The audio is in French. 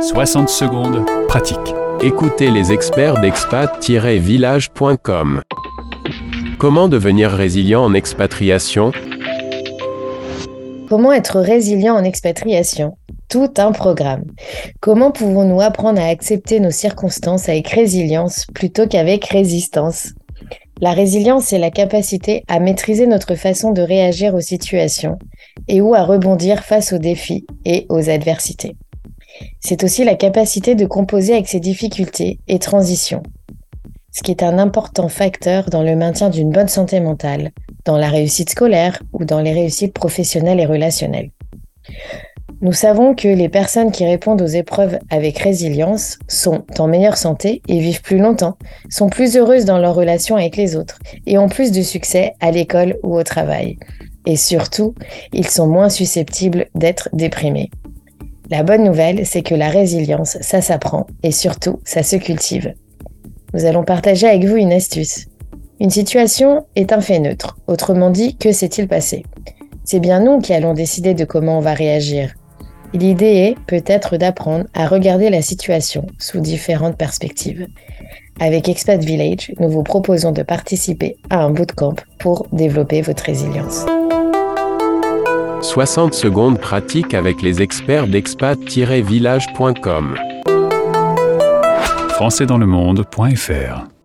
60 secondes, pratique. Écoutez les experts d'expat-village.com. Comment devenir résilient en expatriation? Comment être résilient en expatriation? Tout un programme. Comment pouvons-nous apprendre à accepter nos circonstances avec résilience plutôt qu'avec résistance? La résilience est la capacité à maîtriser notre façon de réagir aux situations et ou à rebondir face aux défis et aux adversités. C'est aussi la capacité de composer avec ses difficultés et transitions, ce qui est un important facteur dans le maintien d'une bonne santé mentale, dans la réussite scolaire ou dans les réussites professionnelles et relationnelles. Nous savons que les personnes qui répondent aux épreuves avec résilience sont en meilleure santé et vivent plus longtemps, sont plus heureuses dans leurs relations avec les autres et ont plus de succès à l'école ou au travail. Et surtout, ils sont moins susceptibles d'être déprimés. La bonne nouvelle, c'est que la résilience, ça s'apprend et surtout, ça se cultive. Nous allons partager avec vous une astuce. Une situation est un fait neutre. Autrement dit, que s'est-il passé? C'est bien nous qui allons décider de comment on va réagir. L'idée est peut-être d'apprendre à regarder la situation sous différentes perspectives. Avec Expat Village, nous vous proposons de participer à un bootcamp pour développer votre résilience. 60 secondes pratique avec les experts d'expat-village.com. Françaisdanslemonde.fr